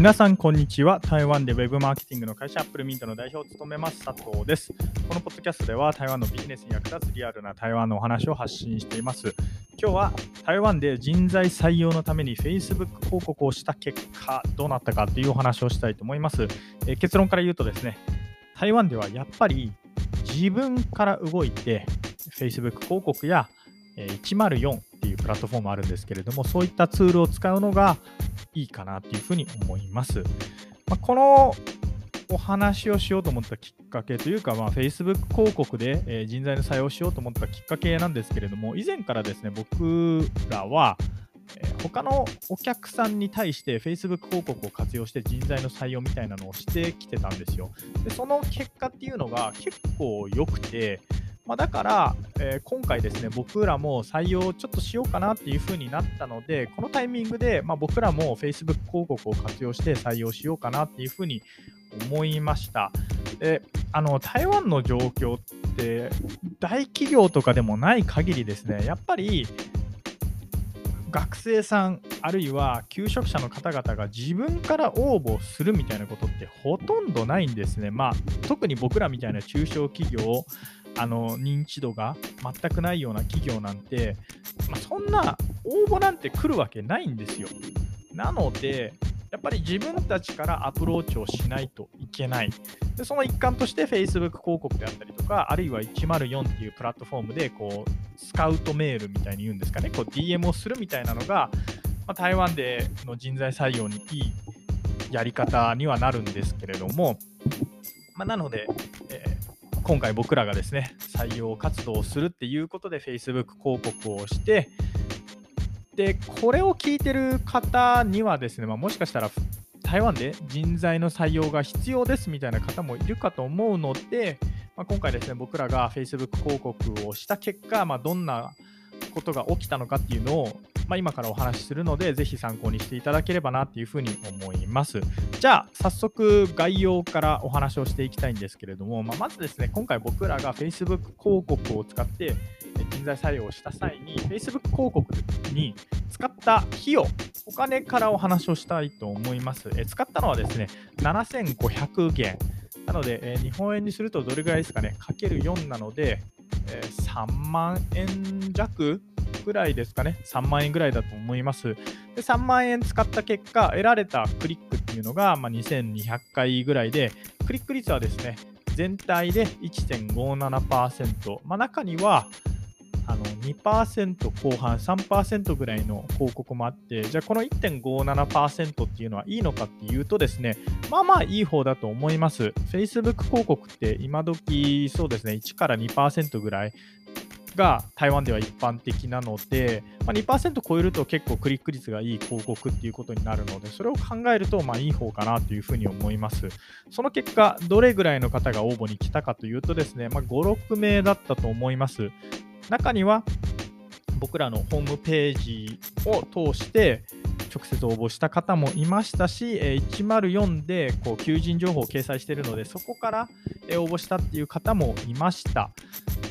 皆さん、こんにちは。台湾で Web マーケティングの会社アップルミントの代表を務めます佐藤です。このポッドキャストでは台湾のビジネスに役立つリアルな台湾のお話を発信しています。今日は台湾で人材採用のために Facebook 広告をした結果どうなったかというお話をしたいと思います。えー、結論から言うとですね、台湾ではやっぱり自分から動いて Facebook 広告や104っていうプラットフォームあるんですけれども、そういったツールを使うのがいいかなっていうふうに思います。まあ、このお話をしようと思ったきっかけというか、まあ、Facebook 広告で、え人材の採用しようと思ったきっかけなんですけれども、以前からですね、僕らは、え他のお客さんに対して Facebook 広告を活用して人材の採用みたいなのをしてきてたんですよ。でその結果っていうのが結構良くて、まあ、だから、えー、今回ですね、僕らも採用ちょっとしようかなっていう風になったので、このタイミングで、まあ、僕らも Facebook 広告を活用して採用しようかなっていう風に思いました。であの台湾の状況って大企業とかでもない限りですね、やっぱり学生さんあるいは求職者の方々が自分から応募するみたいなことってほとんどないんですね。まあ、特に僕らみたいな中小企業あの認知度が全くないような企業なんて、まあ、そんな応募なんて来るわけないんですよ。なので、やっぱり自分たちからアプローチをしないといけない。でその一環として Facebook 広告であったりとか、あるいは104っていうプラットフォームでこうスカウトメールみたいに言うんですかね、こう DM をするみたいなのが、まあ、台湾での人材採用にいいやり方にはなるんですけれども、まあ、なので、え今回僕らがですね、採用活動をするっていうことで Facebook 広告をして、で、これを聞いてる方にはですね、まあ、もしかしたら台湾で人材の採用が必要ですみたいな方もいるかと思うので、まあ、今回ですね、僕らが Facebook 広告をした結果、まあ、どんなことが起きたのかっていうのをまあ、今からお話しするので、ぜひ参考にしていただければなっていうふうに思います。じゃあ、早速概要からお話をしていきたいんですけれども、まあ、まずですね、今回僕らが Facebook 広告を使って人材採用をした際に、Facebook 広告に使った費用、お金からお話をしたいと思います。え使ったのはですね、7500元。なので、え日本円にするとどれぐらいですかね、かける4なので、え3万円弱ぐらいですかね、3万円ぐらいだと思います。で3万円使った結果、得られたクリックっていうのが、まあ、2200回ぐらいで、クリック率はですね、全体で1.57%、まあ、中にはあの2%後半3%ぐらいの広告もあって、じゃあこの1.57%っていうのはいいのかっていうとですね、まあまあいい方だと思います。Facebook 広告って今時そうですね、1から2%ぐらいが台湾では一般的なので、まあ、2%超えると結構クリック率がいい広告っていうことになるので、それを考えるとまあいい方かなというふうに思います。その結果、どれぐらいの方が応募に来たかというとですね、まあ、5、6名だったと思います。中には僕らのホームページを通して直接応募した方もいましたし、104でこう求人情報を掲載しているので、そこから応募したっていう方もいました。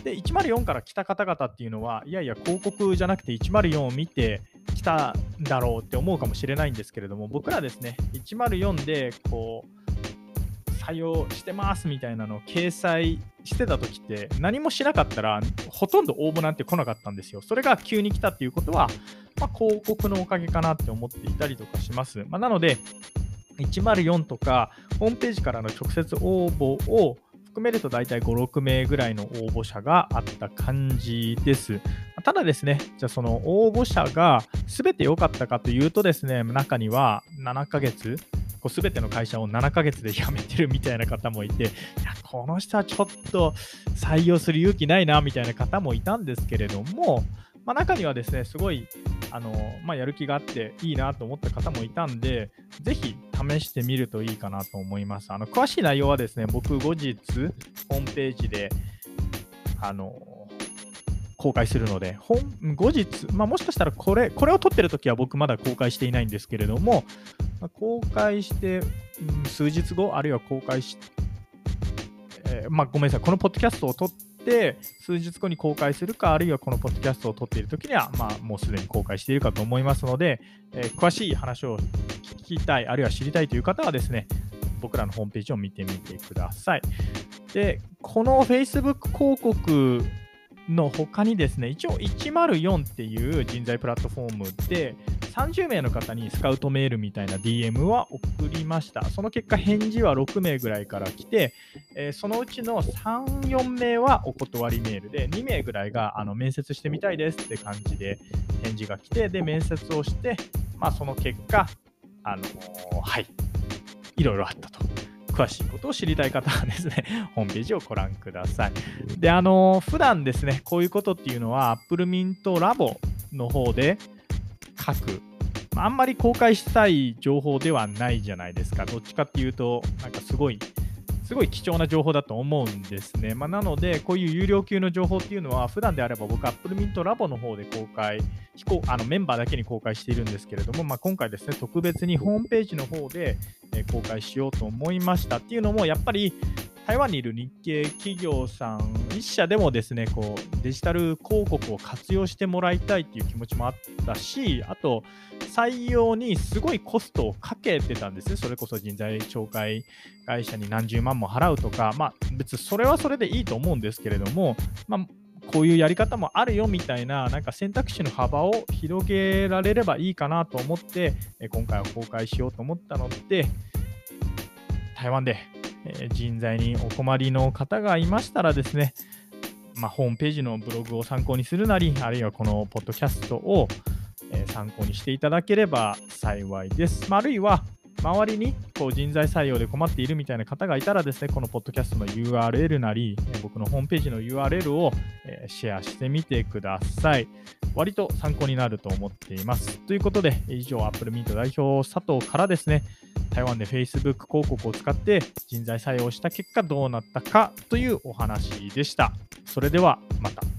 で、104から来た方々っていうのは、いやいや、広告じゃなくて104を見て来たんだろうって思うかもしれないんですけれども、僕らですね、104でこう、採用してますみたいなのを掲載してた時って何もしなかったらほとんど応募なんて来なかったんですよ。それが急に来たっていうことは、まあ、広告のおかげかなって思っていたりとかします。まあ、なので104とかホームページからの直接応募を含めると大体5、6名ぐらいの応募者があった感じです。ただですね、じゃあその応募者が全て良かったかというとですね、中には7ヶ月、こう全ての会社を7ヶ月で辞めてるみたいな方もいて、いや、この人はちょっと採用する勇気ないなみたいな方もいたんですけれども、まあ、中にはですね、すごいあの、まあ、やる気があっていいなと思った方もいたんで、ぜひ試してみるといいかなと思います。あの詳しい内容はですね、僕後日、ホームページで、あの、公開するので、後日、まあ、もしかしたらこれ、これを撮ってるときは僕まだ公開していないんですけれども、ま、公開して、うん、数日後、あるいは公開し、えー、まあ、ごめんなさい、このポッドキャストを撮って数日後に公開するか、あるいはこのポッドキャストを撮っているときには、まあ、もうすでに公開しているかと思いますので、えー、詳しい話を聞きたい、あるいは知りたいという方はですね、僕らのホームページを見てみてください。で、この Facebook 広告の他にですね、一応104っていう人材プラットフォームで、30名の方にスカウトメールみたいな DM は送りました。その結果、返事は6名ぐらいから来て、えー、そのうちの3、4名はお断りメールで、2名ぐらいがあの面接してみたいですって感じで返事が来て、で、面接をして、まあ、その結果、あのー、はい、いろいろあったと。詳しいことを知りたい方はですね、ホームページをご覧ください。で、あのー、普段ですね、こういうことっていうのは、Apple Mint Labo の方で書く。あんまり公開したい情報ではないじゃないですか。どっちかっていうと、なんかすごいすごい貴重な情報だと思うんですね。まあ、なので、こういう有料級の情報っていうのは、普段であれば僕、AppleMintLab の方で公開、非公あのメンバーだけに公開しているんですけれども、まあ、今回ですね、特別にホームページの方で、公開しようと思いましたっていうのも、やっぱり台湾にいる日系企業さん1社でもですねこうデジタル広告を活用してもらいたいっていう気持ちもあったしあと採用にすごいコストをかけてたんですね。それこそ人材紹介会社に何十万も払うとか。まあ別にそれはそれでいいと思うんですけれどもまあこういうやり方もあるよみたいな、なんか選択肢の幅を広げられればいいかなと思って、今回は公開しようと思ったので、台湾でえ人材にお困りの方がいましたらですね、まあ、ホームページのブログを参考にするなり、あるいはこのポッドキャストを、え参考にしていただければ幸いです。まあ、あるいは、周りにこう人材採用で困っているみたいな方がいたらですね、このポッドキャストの URL なり、僕のホームページの URL をシェアしてみてください。割と参考になると思っています。ということで、以上、Apple Meet 代表佐藤からですね、台湾で Facebook 広告を使って人材採用した結果どうなったかというお話でした。それではまた。